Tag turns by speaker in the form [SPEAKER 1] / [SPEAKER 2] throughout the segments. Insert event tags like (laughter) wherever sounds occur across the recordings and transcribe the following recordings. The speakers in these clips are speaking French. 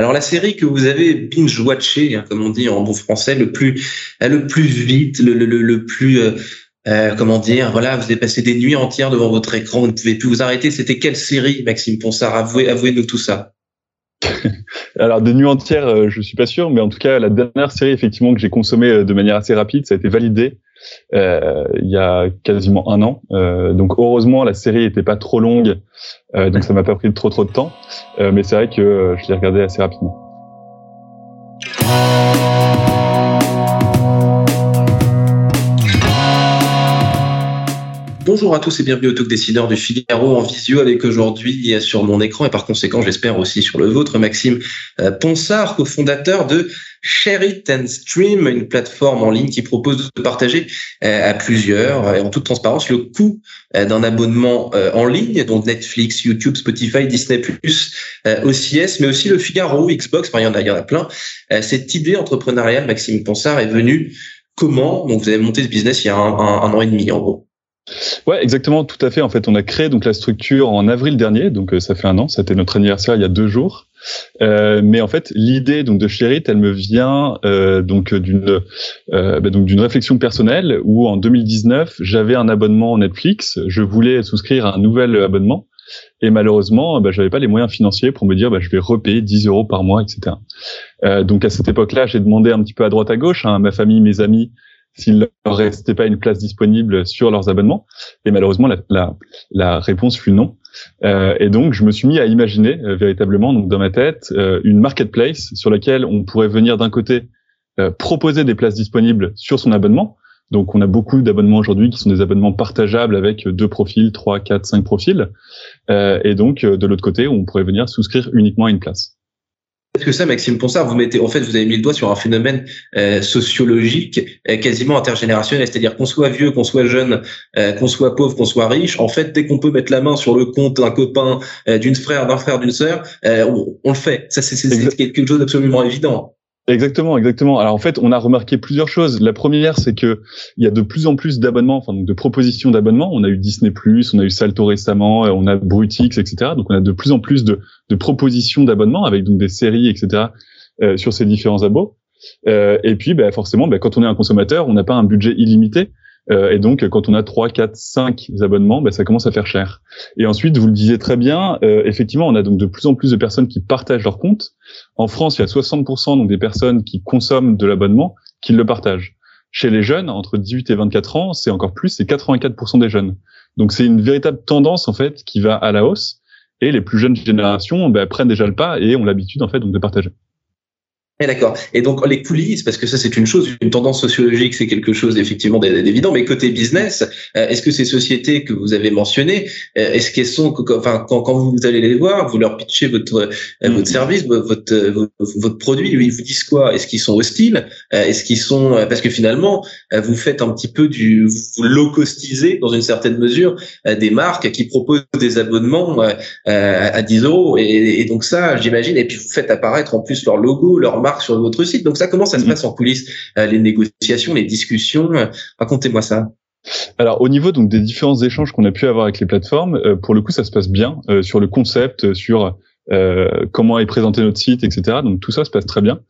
[SPEAKER 1] Alors la série que vous avez binge-watché, hein, comme on dit en bon français, le plus, euh, le plus vite, le, le, le plus, euh, euh, comment dire, voilà, vous avez passé des nuits entières devant votre écran, vous ne pouvez plus vous arrêter. C'était quelle série, Maxime Ponsard? Avouez, avouez-nous tout ça. (laughs)
[SPEAKER 2] Alors des nuits entières, je suis pas sûr, mais en tout cas la dernière série effectivement que j'ai consommée de manière assez rapide, ça a été validé euh, il y a quasiment un an. Euh, donc heureusement la série était pas trop longue, euh, donc ça m'a pas pris trop trop de temps. mais c'est vrai que je l'ai regardé assez rapidement.
[SPEAKER 1] Bonjour à tous et bienvenue au Talk Décideur du Figaro en visio avec aujourd'hui sur mon écran et par conséquent j'espère aussi sur le vôtre Maxime euh, Ponsard, cofondateur de Share It and Stream, une plateforme en ligne qui propose de partager euh, à plusieurs et en toute transparence le coût euh, d'un abonnement en ligne, dont Netflix, YouTube, Spotify, Disney+, OCS, mais aussi le Figaro, Xbox, enfin il y en a, il y en a plein. Cette idée entrepreneuriale, Maxime Ponsard, est venue comment? Donc vous avez monté ce business il y a un an et demi en gros.
[SPEAKER 2] Ouais, exactement, tout à fait. En fait, on a créé donc la structure en avril dernier, donc euh, ça fait un an. C'était notre anniversaire il y a deux jours. Euh, mais en fait, l'idée donc de Sherit, elle me vient euh, donc d'une euh, bah, donc d'une réflexion personnelle où en 2019 j'avais un abonnement Netflix, je voulais souscrire à un nouvel abonnement et malheureusement, bah, j'avais pas les moyens financiers pour me dire bah, je vais repayer 10 euros par mois, etc. Euh, donc à cette époque-là, j'ai demandé un petit peu à droite à gauche hein, à ma famille, mes amis, s'il ne restait pas une place disponible sur leurs abonnements. Et malheureusement, la, la, la réponse fut non. Euh, et donc, je me suis mis à imaginer euh, véritablement, donc dans ma tête, euh, une marketplace sur laquelle on pourrait venir d'un côté euh, proposer des places disponibles sur son abonnement. Donc, on a beaucoup d'abonnements aujourd'hui qui sont des abonnements partageables avec deux profils, trois, quatre, cinq profils. et donc, de l'autre côté, on pourrait venir souscrire uniquement à une place.
[SPEAKER 1] Que ça, Maxime Ponsard, vous mettez, en fait, vous avez mis le doigt sur un phénomène euh, sociologique euh, quasiment intergénérationnel, c'est-à-dire qu'on soit vieux, qu'on soit jeune, euh, qu'on soit pauvre, qu'on soit riche. En fait, dès qu'on peut mettre la main sur le compte d'un copain, d'une frère, d'un frère, d'une sœur, on, on, le fait. Ça, c'est quelque chose d'absolument évident.
[SPEAKER 2] Exactement, exactement. Alors en fait, on a remarqué plusieurs choses. La première, c'est que il y a de plus en plus d'abonnements, enfin de propositions d'abonnements. On a eu Disney+, on a eu Salto récemment, on a Brutix, etc. Donc on a de plus en plus de, de propositions d'abonnements avec donc des séries, etc. Euh, sur ces différents abos. Euh, et puis, bah, forcément, bah, quand on est un consommateur, on n'a pas un budget illimité. Euh, et donc, quand on a 3, 4, 5 abonnements, bah, ça commence à faire cher. Et ensuite, vous le disiez très bien, euh, effectivement, on a donc de plus en plus de personnes qui partagent leur compte. En France, il y a 60% donc des personnes qui consomment de l'abonnement qui le partagent. Chez les jeunes, entre 18 et 24 ans, c'est encore plus, c'est 84% des jeunes. Donc, c'est une véritable tendance en fait qui va à la hausse. Et les plus jeunes générations bah, prennent déjà le pas et ont l'habitude en fait donc de partager.
[SPEAKER 1] Eh, d'accord. Et donc les coulisses, parce que ça c'est une chose, une tendance sociologique, c'est quelque chose effectivement d'évident. Mais côté business, euh, est-ce que ces sociétés que vous avez mentionnées, euh, est-ce qu'elles sont, enfin quand, quand vous allez les voir, vous leur pitchez votre euh, mm-hmm. votre service, votre votre produit, ils vous disent quoi? Est-ce qu'ils sont hostiles? Est-ce qu'ils sont parce que finalement vous faites un petit peu du vous low costisez dans une certaine mesure des marques qui proposent des abonnements à 10 euros et, et donc ça j'imagine et puis vous faites apparaître en plus leur logo, leur marque sur votre site. Donc ça, comment ça se mhm. passe en coulisses euh, Les négociations, les discussions euh, Racontez-moi ça.
[SPEAKER 2] Alors au niveau donc des différents échanges qu'on a pu avoir avec les plateformes, euh, pour le coup ça se passe bien sur le concept, sur comment est présenté notre site, etc. Donc tout ça se passe très bien.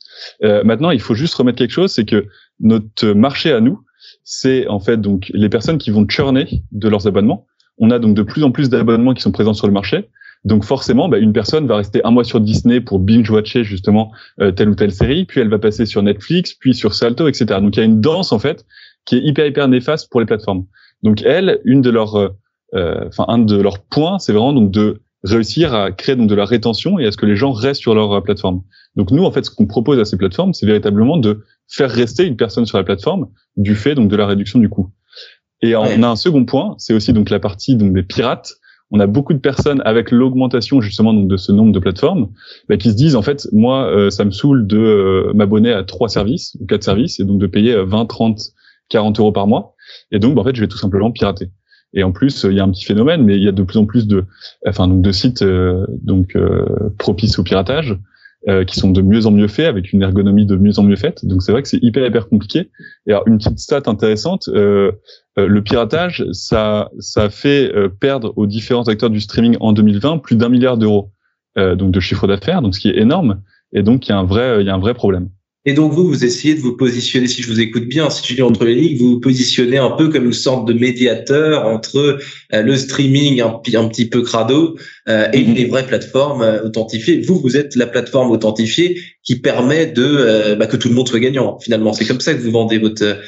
[SPEAKER 2] maintenant il faut juste remettre quelque chose, c'est que notre marché à nous, c'est en fait donc les personnes qui vont churner de leurs abonnements. On a donc de plus en plus d'abonnements qui sont présents sur le marché. Donc forcément, bah, une personne va rester un mois sur Disney pour binge-watcher justement euh, telle ou telle série, puis elle va passer sur Netflix, puis sur Salto, etc. Donc il y a une danse en fait qui est hyper hyper néfaste pour les plateformes. Donc elle, une de leurs, euh, euh, enfin un de leurs points, c'est vraiment donc de réussir à créer donc de la rétention et à ce que les gens restent sur leur plateforme. Donc nous en fait, ce qu'on propose à ces plateformes, c'est véritablement de faire rester une personne sur la plateforme du fait donc de la réduction du coût. Et on a un second point, c'est aussi donc la partie donc des pirates on a beaucoup de personnes avec l'augmentation justement de ce nombre de plateformes bah, qui se disent en fait moi euh, ça me saoule de euh, m'abonner à trois services ou quatre services et donc de payer 20, 30, 40 euros par mois et donc bah, en fait je vais tout simplement pirater. Et en plus, il y a un petit phénomène, mais il y a de plus en plus de, enfin donc de sites donc propices au piratage euh, qui sont de mieux en mieux faits avec une ergonomie de mieux en mieux faite. Donc c'est vrai que c'est hyper hyper compliqué. Et alors une petite stat intéressante, euh, euh, le piratage, ça ça fait perdre aux différents acteurs du streaming en 2020 plus d'un milliard d'euros donc de chiffre d'affaires, donc ce qui est énorme. Et donc il y a un vrai il y a un vrai problème.
[SPEAKER 1] Et donc vous, vous essayez de vous positionner, si je vous écoute bien, si je dis entre les lignes, vous vous positionnez un peu comme une sorte de médiateur entre euh, le streaming un, un, petit peu crado euh, et les vraies plateformes euh, authentifiées. Vous, vous êtes la plateforme authentifiée qui permet de bah, que tout le monde soit gagnant. Finalement, c'est comme ça que vous vendez votre,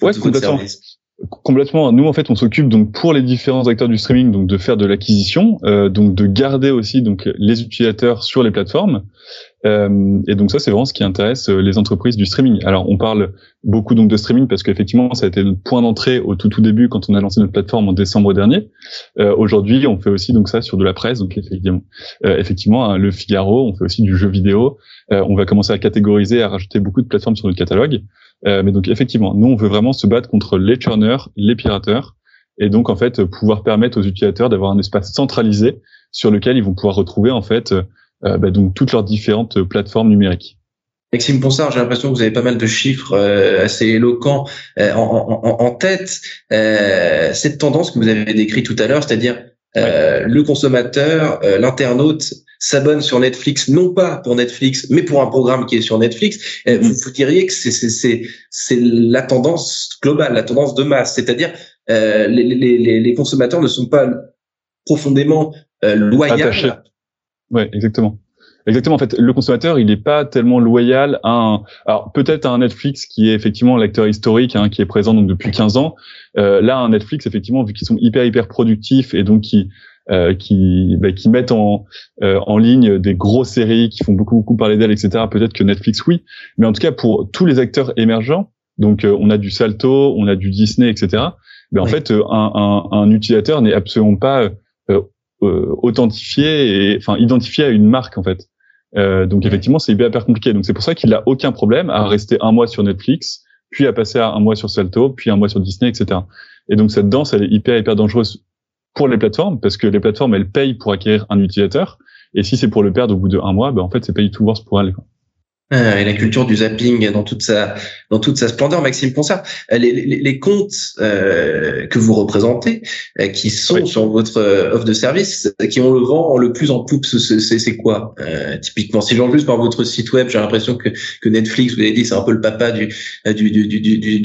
[SPEAKER 1] votre, votre service.
[SPEAKER 2] Complètement. Nous, en fait, on s'occupe donc pour les différents acteurs du streaming, donc de faire de l'acquisition, euh, donc de garder aussi donc les utilisateurs sur les plateformes. Euh, et donc ça, c'est vraiment ce qui intéresse euh, les entreprises du streaming. Alors, on parle beaucoup donc de streaming parce qu'effectivement, ça a été le point d'entrée au tout tout début quand on a lancé notre plateforme en décembre dernier. Euh, Aujourd'hui, on fait aussi donc ça sur de la presse, donc effectivement, euh, effectivement, hein, le Figaro, on fait aussi du jeu vidéo. Euh, on va commencer à catégoriser, à rajouter beaucoup de plateformes sur notre catalogue. Mais donc effectivement, nous on veut vraiment se battre contre les churners, les pirateurs, et donc en fait pouvoir permettre aux utilisateurs d'avoir un espace centralisé sur lequel ils vont pouvoir retrouver en fait bah, donc toutes leurs différentes plateformes numériques.
[SPEAKER 1] Maxime Ponsard, j'ai l'impression que vous avez pas mal de chiffres euh, assez éloquents en, en, en, tête. cette tendance que vous avez décrite tout à l'heure, c'est-à-dire le consommateur, l'internaute s'abonne sur Netflix, non pas pour Netflix, mais pour un programme qui est sur Netflix, euh, vous, vous, diriez que c'est c'est c'est la tendance globale, la tendance de masse, c'est-à-dire euh, les, les, les consommateurs ne sont pas profondément euh, loyaux.
[SPEAKER 2] Ouais, exactement. Exactement. En fait, le consommateur, il n'est pas tellement loyal à un. Alors peut-être à un Netflix qui est effectivement l'acteur historique, hein, qui est présent donc depuis 15 ans. Euh, là, un Netflix, effectivement, vu qu'ils sont hyper hyper productifs et donc qui euh, qui, bah, qui mettent en, euh, en ligne des grosses séries qui font beaucoup beaucoup parler d'elles, etc. Peut-être que Netflix, oui, mais en tout cas pour tous les acteurs émergents, donc euh, on a du Salto, on a du Disney, etc. Mais en fait, un, un, un utilisateur n'est absolument pas authentifié et enfin identifié à une marque en fait. donc effectivement, c'est hyper compliqué. Donc c'est pour ça qu'il a aucun problème à rester un mois sur Netflix, puis à passer à un mois sur Salto, puis un mois sur Disney, etc. Et donc cette danse, elle est hyper hyper dangereuse pour les plateformes, parce que les plateformes, elles payent pour acquérir un utilisateur. Et si c'est pour le perdre au bout de un mois, ben en fait, c'est pay to worse pour elles. Quoi.
[SPEAKER 1] Euh, et la culture du zapping dans toute sa dans toute sa splendeur, Maxime Ponsard. Euh, les, les, les comptes euh, que vous représentez, euh, qui sont sur votre offre de service, qui ont le vent le plus en poupe, c'est quoi Typiquement, si j'en juste par votre site web, j'ai l'impression que, que Netflix, vous avez dit, c'est un peu le papa du du du du, du, du,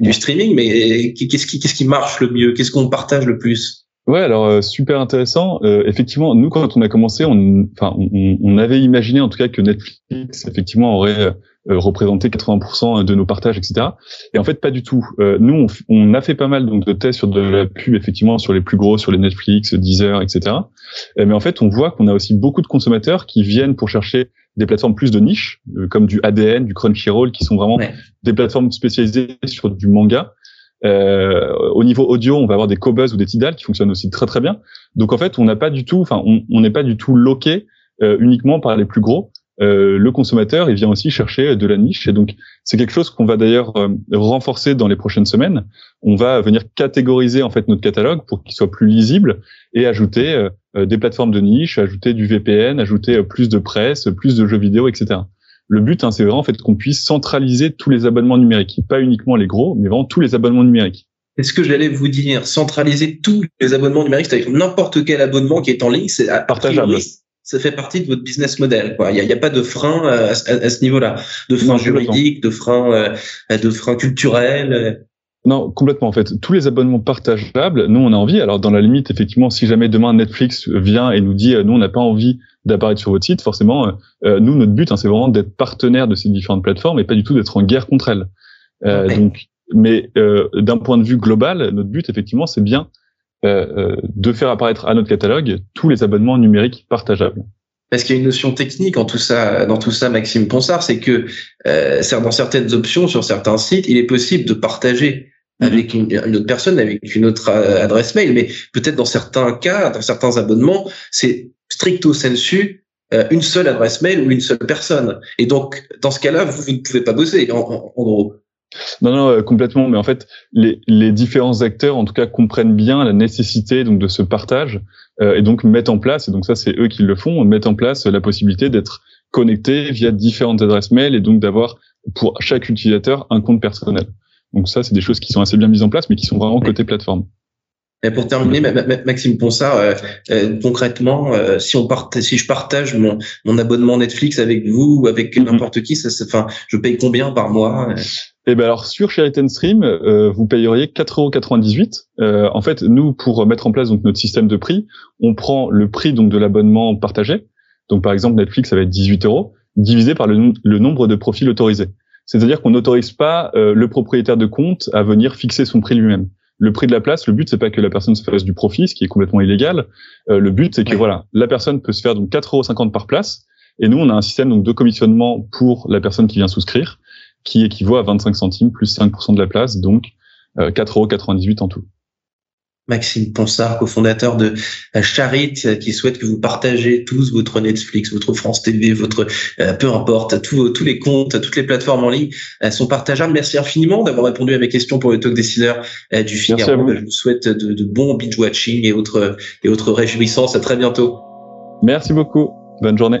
[SPEAKER 1] du streaming. Mais qu'est-ce qui qu'est-ce qui marche le mieux? Qu'est-ce qu'on partage le plus?
[SPEAKER 2] Ouais, alors euh, super intéressant. Euh, effectivement, nous quand on a commencé, on, enfin, on, on, avait imaginé en tout cas que Netflix effectivement aurait euh, représenté 80% de nos partages, etc. Et en fait, pas du tout. Euh, nous, on, on, a fait pas mal donc de tests sur de la pub, effectivement, sur les plus gros, sur les Netflix, Deezer, etc. mais en fait, on voit qu'on a aussi beaucoup de consommateurs qui viennent pour chercher des plateformes plus de niche, comme du ADN, du Crunchyroll, qui sont vraiment des plateformes spécialisées sur du manga euh, au niveau audio, on va avoir des Cobuzz ou des Tidal qui fonctionnent aussi très très bien. Donc en fait, on n'a pas du tout, enfin, on n'est pas du tout loqué euh, uniquement par les plus gros. Euh, le consommateur, il vient aussi chercher de la niche et donc c'est quelque chose qu'on va d'ailleurs euh, renforcer dans les prochaines semaines. On va venir catégoriser en fait notre catalogue pour qu'il soit plus lisible et ajouter euh, des plateformes de niche, ajouter du VPN, ajouter plus de presse, plus de jeux vidéo, etc. Le but, hein, c'est vraiment en fait qu'on puisse centraliser tous les abonnements numériques, pas uniquement les gros, mais vraiment tous les abonnements numériques.
[SPEAKER 1] Est-ce que j'allais vous dire centraliser tous les abonnements numériques, c'est-à-dire n'importe quel abonnement qui est en ligne, c'est
[SPEAKER 2] partageable.
[SPEAKER 1] Ça fait partie de votre business model. Il n'y a, pas de frein euh, à, ce niveau-là, de frein juridique, de frein, euh, de frein culturel. Euh.
[SPEAKER 2] Non, complètement en fait. Tous les abonnements partageables, nous on a envie. Alors dans la limite, effectivement, si jamais demain Netflix vient et nous dit, nous on n'a pas envie d'apparaître sur votre site, forcément, euh, euh, nous, notre but, hein, c'est vraiment d'être partenaire de ces différentes plateformes et pas du tout d'être en guerre contre elles. Euh, donc, mais d'un point de vue global, notre but, effectivement, c'est bien de faire apparaître à notre catalogue tous les abonnements numériques partageables.
[SPEAKER 1] Parce qu'il y a une notion technique en tout ça, dans tout ça, Maxime Ponsard, c'est que dans certaines options, sur certains sites, il est possible de partager avec une, une, autre personne, avec une autre euh, adresse mail. Mais peut-être dans certains cas, dans certains abonnements, c'est stricto sensu euh, une seule adresse mail ou une seule personne. Et donc, dans ce cas-là, vous, ne pouvez pas bosser, en, en, gros.
[SPEAKER 2] Non, non, euh, complètement. Mais en fait, les, les, différents acteurs, en tout cas, comprennent bien la nécessité donc de ce partage euh, et donc mettent en place. Et donc ça, c'est eux qui le font, mettent en place la possibilité d'être connectés via différentes adresses mail et donc d'avoir pour chaque utilisateur un compte personnel. Donc ça, c'est des choses qui sont assez bien mises en place, mais qui sont vraiment côté plateforme.
[SPEAKER 1] Et pour terminer, Maxime Ponsard, euh, euh, concrètement, euh, si on part, si je partage mon, mon abonnement Netflix avec vous ou avec mhm. n'importe qui, ça, enfin, je paye combien par mois
[SPEAKER 2] Eh ben alors sur Sheraton Stream, vous payeriez 4,98 euros. en fait, nous pour mettre en place donc notre système de prix, on prend le prix donc de l'abonnement partagé. Donc par exemple Netflix, ça va être 18 euros divisé par le, le nombre de profils autorisés. C'est-à-dire qu'on n'autorise pas le propriétaire de compte à venir fixer son prix lui-même le prix de la place, le but c'est pas que la personne se fasse du profit, ce qui est complètement illégal. Euh, le but c'est que voilà, la personne peut se faire donc 4,50 euros par place, et nous on a un système donc de commissionnement pour la personne qui vient souscrire, qui équivaut à 25 centimes plus 5% de la place, donc euh, 4,98 euros en tout.
[SPEAKER 1] Maxime Ponsard, cofondateur de Charit, qui souhaite que vous partagez tous votre Netflix, votre France TV, votre euh, peu importe, tous, tous les comptes, toutes les plateformes en ligne sont partageables. Merci infiniment d'avoir répondu à mes questions pour le talk décideur euh, du Figaro. Je vous souhaite de, de bons binge watching et autres et autres réjouissances. À très bientôt.
[SPEAKER 2] Merci beaucoup. Bonne journée.